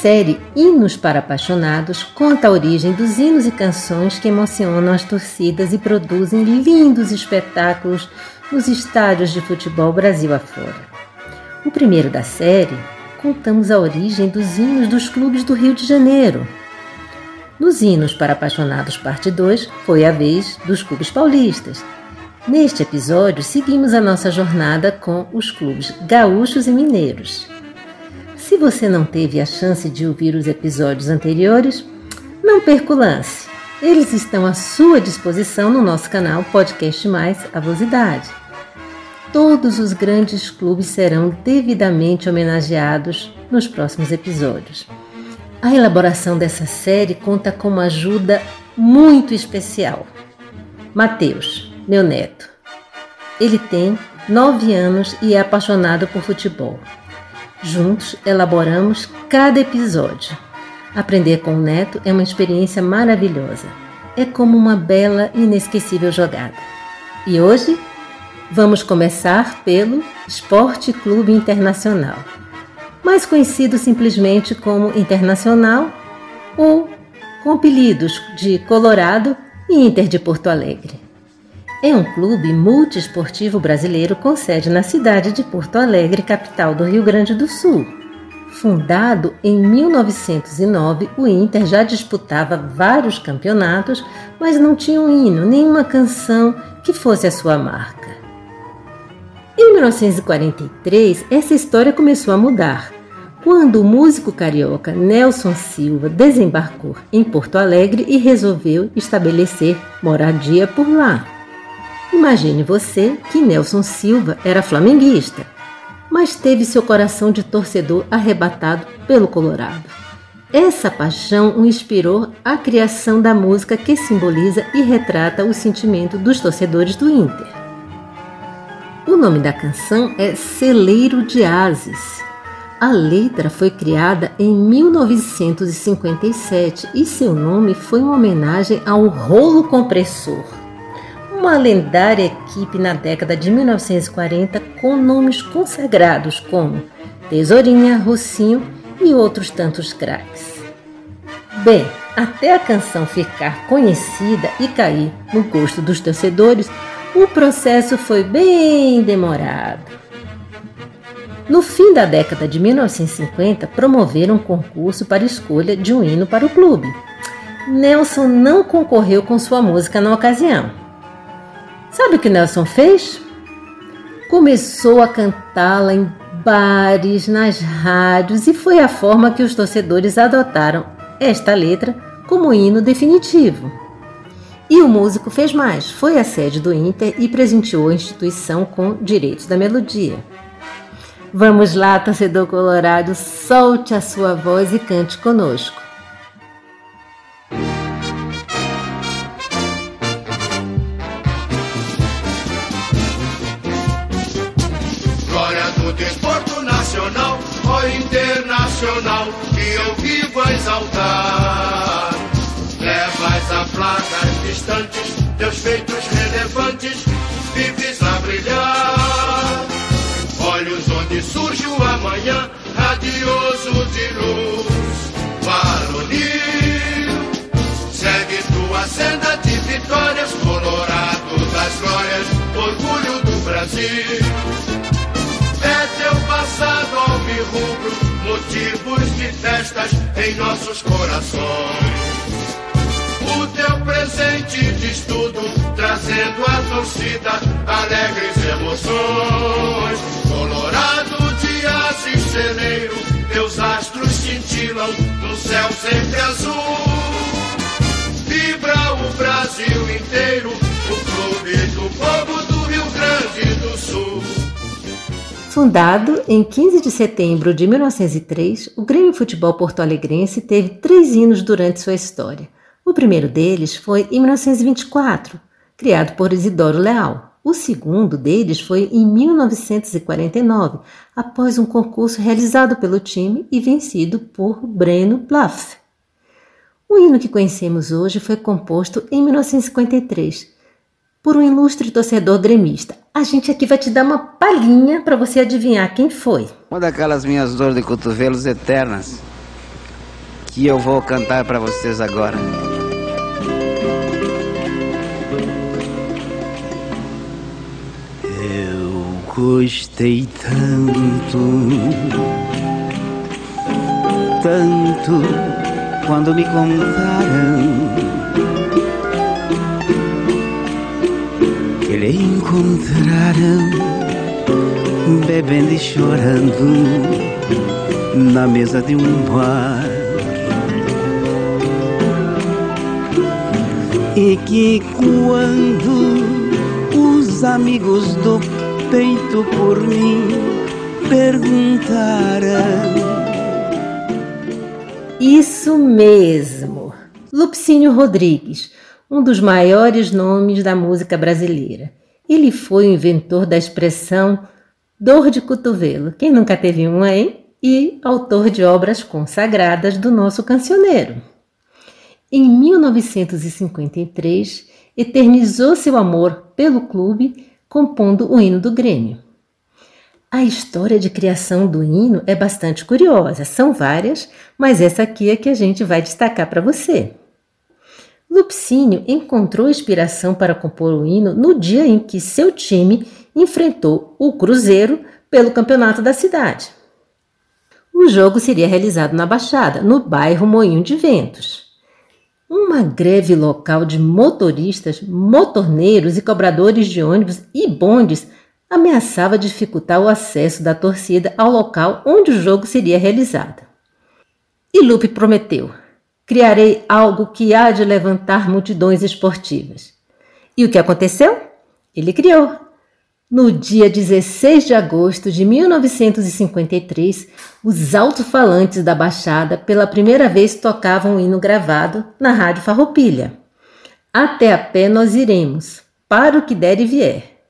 Série Hinos para Apaixonados conta a origem dos hinos e canções que emocionam as torcidas e produzem lindos espetáculos nos estádios de futebol Brasil afora. O primeiro da série, contamos a origem dos hinos dos clubes do Rio de Janeiro. Nos Hinos para Apaixonados, parte 2, foi a vez dos clubes paulistas. Neste episódio, seguimos a nossa jornada com os clubes gaúchos e mineiros. Se você não teve a chance de ouvir os episódios anteriores, não perca o lance. Eles estão à sua disposição no nosso canal Podcast Mais Avosidade. Todos os grandes clubes serão devidamente homenageados nos próximos episódios. A elaboração dessa série conta com uma ajuda muito especial. Mateus, meu neto. Ele tem nove anos e é apaixonado por futebol. Juntos elaboramos cada episódio. Aprender com o neto é uma experiência maravilhosa. É como uma bela e inesquecível jogada. E hoje vamos começar pelo Esporte Clube Internacional, mais conhecido simplesmente como Internacional ou com apelidos de Colorado e Inter de Porto Alegre. É um clube multiesportivo brasileiro com sede na cidade de Porto Alegre, capital do Rio Grande do Sul. Fundado em 1909, o Inter já disputava vários campeonatos, mas não tinha um hino, nenhuma canção que fosse a sua marca. Em 1943, essa história começou a mudar, quando o músico carioca Nelson Silva desembarcou em Porto Alegre e resolveu estabelecer moradia por lá. Imagine você que Nelson Silva era flamenguista, mas teve seu coração de torcedor arrebatado pelo Colorado. Essa paixão o inspirou a criação da música que simboliza e retrata o sentimento dos torcedores do Inter. O nome da canção é Celeiro de Ases. A letra foi criada em 1957 e seu nome foi uma homenagem ao rolo compressor uma lendária equipe na década de 1940 com nomes consagrados como Tesourinha, Rocinho e outros tantos craques. Bem, até a canção ficar conhecida e cair no gosto dos torcedores, o processo foi bem demorado. No fim da década de 1950, promoveram um concurso para escolha de um hino para o clube. Nelson não concorreu com sua música na ocasião. Sabe o que Nelson fez? Começou a cantá-la em bares, nas rádios e foi a forma que os torcedores adotaram esta letra como hino definitivo. E o músico fez mais, foi à sede do Inter e presenteou a instituição com direitos da melodia. Vamos lá, torcedor colorado, solte a sua voz e cante conosco. Nacional que eu vivo a exaltar. Levas a plagas distantes, teus feitos relevantes, vives a brilhar. Olhos onde surge o amanhã, radioso de luz, varonil. Segue tua senda de vitórias, colorado das glórias, orgulho do Brasil. Alvirrubro motivos de festas em nossos corações. O teu presente diz tudo, trazendo à torcida alegres emoções. Colorado de Assis Celeiro, teus astros cintilam no céu sempre azul. Vibra o Brasil inteiro, o clube do povo do Rio Grande do Sul. Fundado em 15 de setembro de 1903, o Grêmio Futebol Porto Alegrense teve três hinos durante sua história. O primeiro deles foi em 1924, criado por Isidoro Leal. O segundo deles foi em 1949, após um concurso realizado pelo time e vencido por Breno Bluff. O hino que conhecemos hoje foi composto em 1953 por um ilustre torcedor gremista. A gente aqui vai te dar uma palhinha para você adivinhar quem foi. Uma daquelas minhas dores de cotovelos eternas que eu vou cantar para vocês agora. Eu gostei tanto, tanto quando me contaram lhe encontraram bebendo e chorando na mesa de um bar. E que quando os amigos do peito por mim perguntaram. Isso mesmo, Lupicínio Rodrigues um dos maiores nomes da música brasileira. Ele foi o inventor da expressão dor de cotovelo. Quem nunca teve uma, hein? E autor de obras consagradas do nosso cancioneiro. Em 1953, eternizou seu amor pelo clube compondo o hino do Grêmio. A história de criação do hino é bastante curiosa, são várias, mas essa aqui é que a gente vai destacar para você. Lupicínio encontrou inspiração para compor o hino no dia em que seu time enfrentou o Cruzeiro pelo campeonato da cidade. O jogo seria realizado na Baixada, no bairro Moinho de Ventos. Uma greve local de motoristas, motorneiros e cobradores de ônibus e bondes ameaçava dificultar o acesso da torcida ao local onde o jogo seria realizado. E Lupe prometeu: criarei algo que há de levantar multidões esportivas. E o que aconteceu? Ele criou. No dia 16 de agosto de 1953, os alto-falantes da Baixada pela primeira vez tocavam um hino gravado na Rádio Farroupilha. Até a pé nós iremos, para o que der e vier.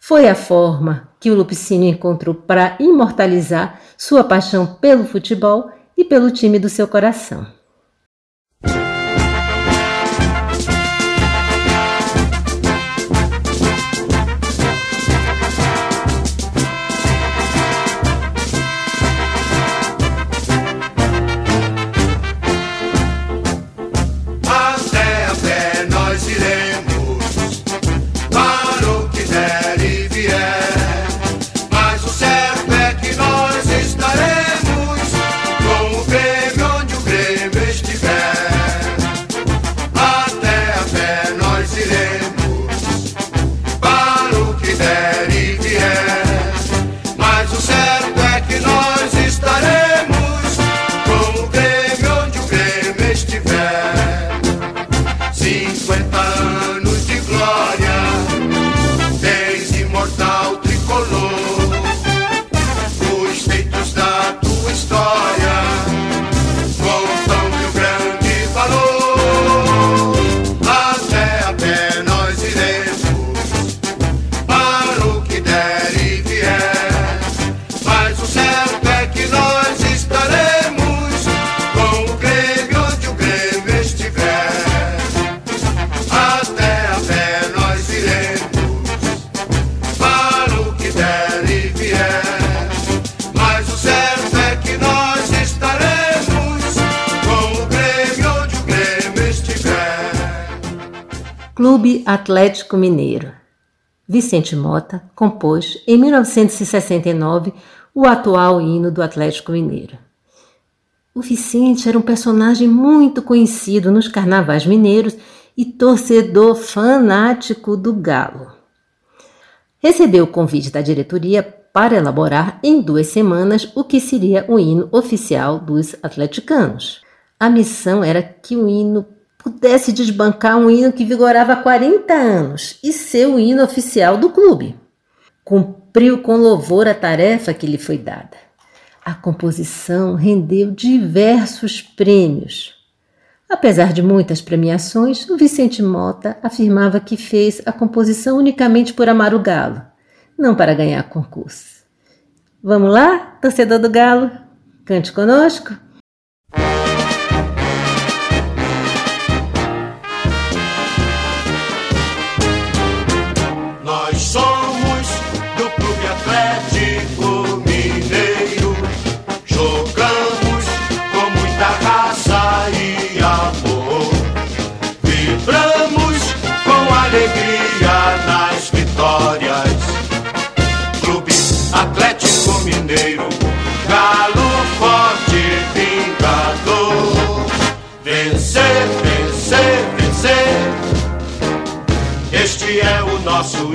Foi a forma que o Lupicínio encontrou para imortalizar sua paixão pelo futebol e pelo time do seu coração. Clube Atlético Mineiro. Vicente Mota compôs, em 1969, o atual hino do Atlético Mineiro. O Vicente era um personagem muito conhecido nos carnavais mineiros e torcedor fanático do Galo. Recebeu o convite da diretoria para elaborar em duas semanas o que seria o hino oficial dos atleticanos. A missão era que o hino pudesse desbancar um hino que vigorava há 40 anos e ser o hino oficial do clube. Cumpriu com louvor a tarefa que lhe foi dada. A composição rendeu diversos prêmios. Apesar de muitas premiações, o Vicente Mota afirmava que fez a composição unicamente por amar o galo, não para ganhar concurso. Vamos lá, torcedor do galo? Cante conosco?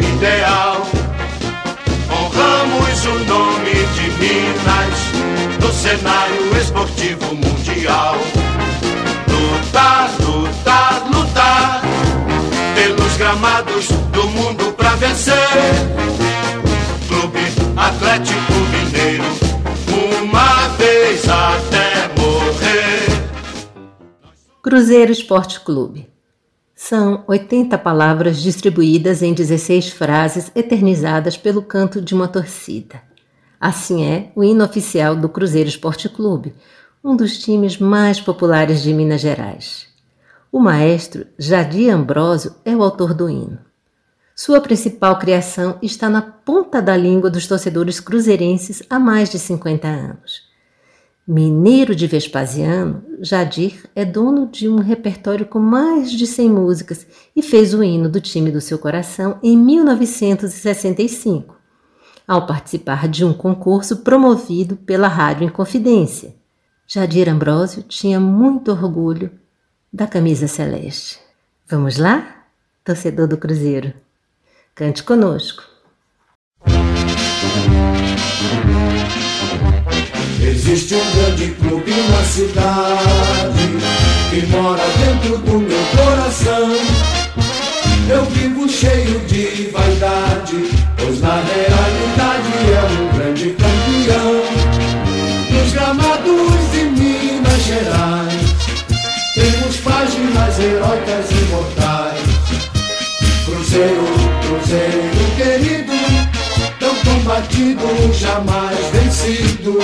Ideal. Honramos o nome de Minas no cenário esportivo mundial. Lutar, lutar, lutar pelos gramados do mundo pra vencer. Clube Atlético Mineiro, uma vez até morrer. Cruzeiro Esporte Clube são 80 palavras distribuídas em 16 frases eternizadas pelo canto de uma torcida. Assim é o hino oficial do Cruzeiro Esporte Clube, um dos times mais populares de Minas Gerais. O maestro Jadir Ambrosio é o autor do hino. Sua principal criação está na ponta da língua dos torcedores cruzeirenses há mais de 50 anos. Mineiro de Vespasiano, Jadir é dono de um repertório com mais de 100 músicas e fez o hino do time do seu coração em 1965, ao participar de um concurso promovido pela Rádio Inconfidência. Jadir Ambrósio tinha muito orgulho da camisa celeste. Vamos lá, torcedor do Cruzeiro? Cante conosco. Existe um grande clube na cidade que mora dentro do meu coração. Eu vivo cheio de vaidade, pois na realidade é um grande campeão. Nos gramados de Minas Gerais, temos páginas heróicas imortais. Cruzeiro, Cruzeiro querido, tão combatido, jamais vencido.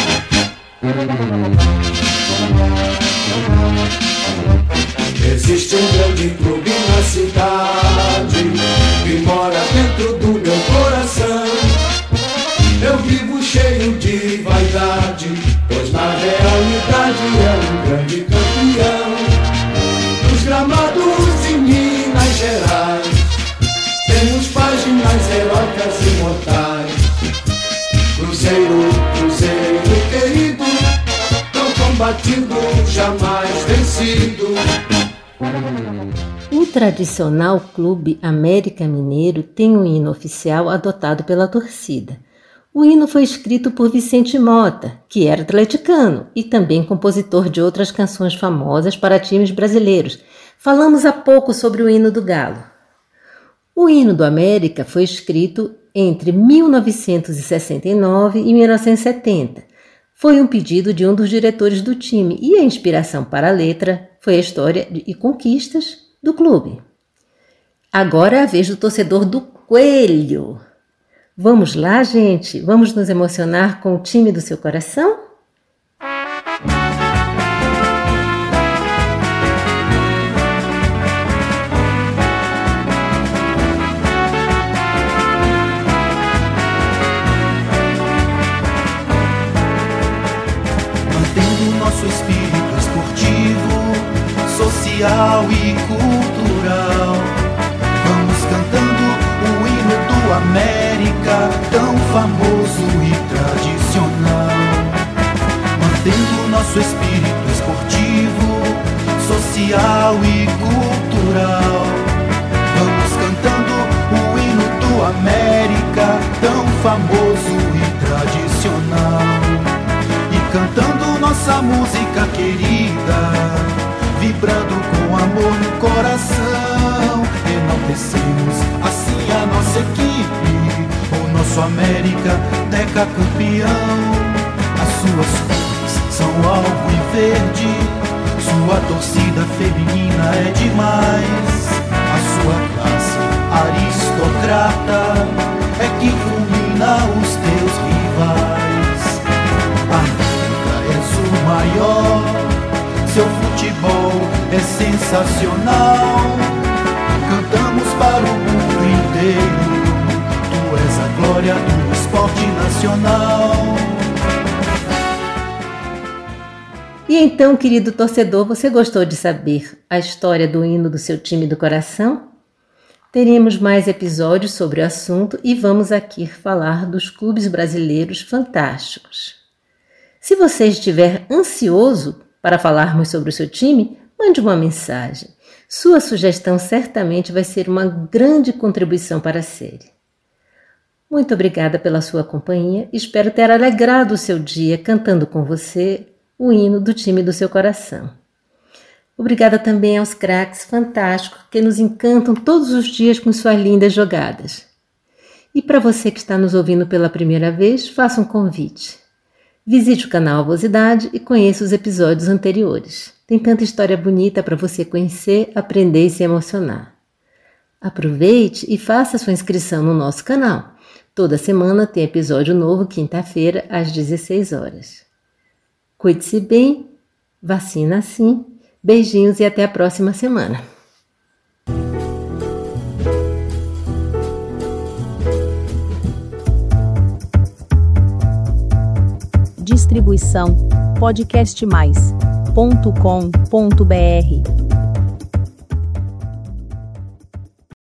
Existe um grande clube na cidade que mora dentro do meu coração. Eu vivo cheio de vaidade, pois na realidade é um grande campeão. Nos gramados de Minas Gerais, temos páginas heróicas imortais. Jamais vencido. O tradicional Clube América Mineiro tem um hino oficial adotado pela torcida. O hino foi escrito por Vicente Mota, que era atleticano e também compositor de outras canções famosas para times brasileiros. Falamos há pouco sobre o hino do Galo. O hino do América foi escrito entre 1969 e 1970 foi um pedido de um dos diretores do time e a inspiração para a letra foi a história e conquistas do clube. Agora é a vez do torcedor do Coelho. Vamos lá, gente? Vamos nos emocionar com o time do seu coração? Famoso e tradicional. E cantando nossa música querida, vibrando com amor no coração. Enaltecemos assim a nossa equipe, o nosso América, Deca campeão. As suas cores são alvo e verde, sua torcida feminina é demais. A sua classe aristocrata é que fulmina os teus rivais. América és o maior, seu futebol é sensacional. Cantamos para o mundo inteiro, tu és a glória do esporte nacional. E então, querido torcedor, você gostou de saber a história do hino do seu time do coração? Teremos mais episódios sobre o assunto e vamos aqui falar dos clubes brasileiros fantásticos. Se você estiver ansioso para falarmos sobre o seu time, mande uma mensagem. Sua sugestão certamente vai ser uma grande contribuição para a série. Muito obrigada pela sua companhia. Espero ter alegrado o seu dia cantando com você o hino do time do seu coração. Obrigada também aos craques fantásticos que nos encantam todos os dias com suas lindas jogadas. E para você que está nos ouvindo pela primeira vez, faça um convite. Visite o canal Avosidade e conheça os episódios anteriores. Tem tanta história bonita para você conhecer, aprender e se emocionar. Aproveite e faça sua inscrição no nosso canal. Toda semana tem episódio novo, quinta-feira, às 16 horas. Cuide-se bem, vacina sim. Beijinhos e até a próxima semana. Distribuição podcastmais.com.br